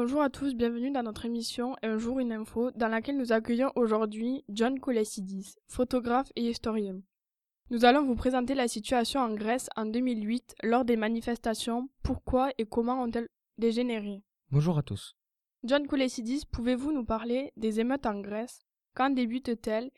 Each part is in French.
Bonjour à tous, bienvenue dans notre émission Un jour une info dans laquelle nous accueillons aujourd'hui John Kolesidis, photographe et historien. Nous allons vous présenter la situation en Grèce en 2008 lors des manifestations, pourquoi et comment ont-elles dégénéré. Bonjour à tous. John Kolesidis, pouvez-vous nous parler des émeutes en Grèce? Quand débutent-elles?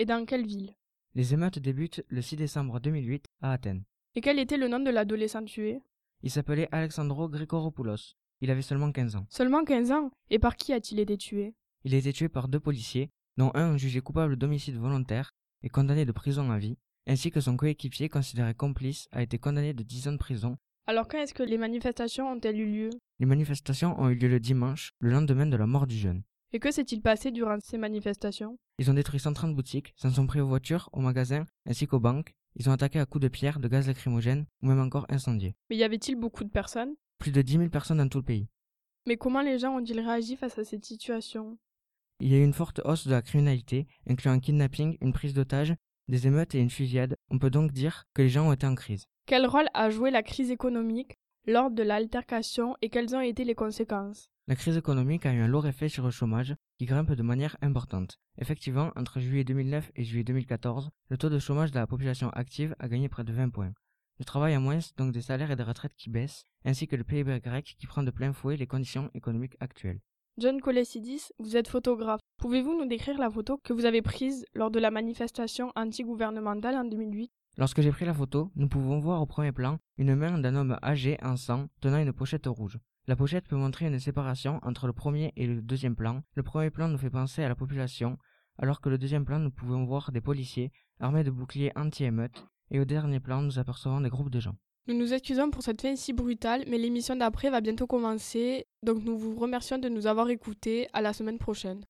Et dans quelle ville? Les émeutes débutent le 6 décembre 2008 à Athènes. Et quel était le nom de l'adolescent tué? Il s'appelait Alexandro Grigoropoulos. Il avait seulement 15 ans. Seulement 15 ans Et par qui a-t-il été tué? Il a été tué par deux policiers, dont un jugé coupable d'homicide volontaire et condamné de prison à vie, ainsi que son coéquipier considéré complice a été condamné de 10 ans de prison. Alors quand est-ce que les manifestations ont-elles eu lieu? Les manifestations ont eu lieu le dimanche, le lendemain de la mort du jeune. Et que s'est-il passé durant ces manifestations? Ils ont détruit 130 boutiques, s'en sont pris aux voitures, aux magasins, ainsi qu'aux banques. Ils ont attaqué à coups de pierre, de gaz lacrymogène ou même encore incendié. Mais y avait-il beaucoup de personnes? Plus de 10 000 personnes dans tout le pays. Mais comment les gens ont-ils réagi face à cette situation? Il y a eu une forte hausse de la criminalité, incluant un kidnapping, une prise d'otages, des émeutes et une fusillade. On peut donc dire que les gens ont été en crise. Quel rôle a joué la crise économique lors de l'altercation et quelles ont été les conséquences? La crise économique a eu un lourd effet sur le chômage qui grimpe de manière importante. Effectivement, entre juillet 2009 et juillet 2014, le taux de chômage de la population active a gagné près de 20 points. Le travail à moins, donc des salaires et des retraites qui baissent, ainsi que le PIB grec qui prend de plein fouet les conditions économiques actuelles. John Kolesidis, vous êtes photographe. Pouvez-vous nous décrire la photo que vous avez prise lors de la manifestation anti-gouvernementale en 2008 Lorsque j'ai pris la photo, nous pouvons voir au premier plan une main d'un homme âgé en sang tenant une pochette rouge. La pochette peut montrer une séparation entre le premier et le deuxième plan. Le premier plan nous fait penser à la population, alors que le deuxième plan nous pouvons voir des policiers armés de boucliers anti-émeutes, et au dernier plan nous apercevons des groupes de gens. Nous nous excusons pour cette fin si brutale, mais l'émission d'après va bientôt commencer, donc nous vous remercions de nous avoir écoutés. À la semaine prochaine.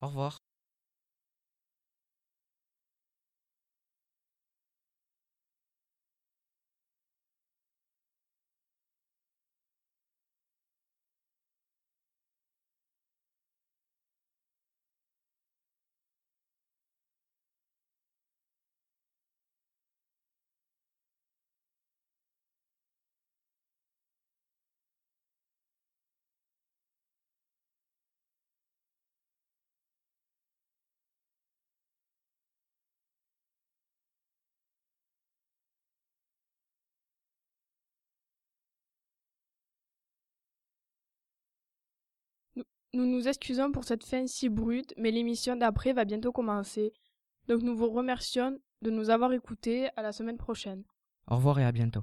Au revoir. Nous nous excusons pour cette fin si brute, mais l'émission d'après va bientôt commencer. Donc nous vous remercions de nous avoir écoutés. À la semaine prochaine. Au revoir et à bientôt.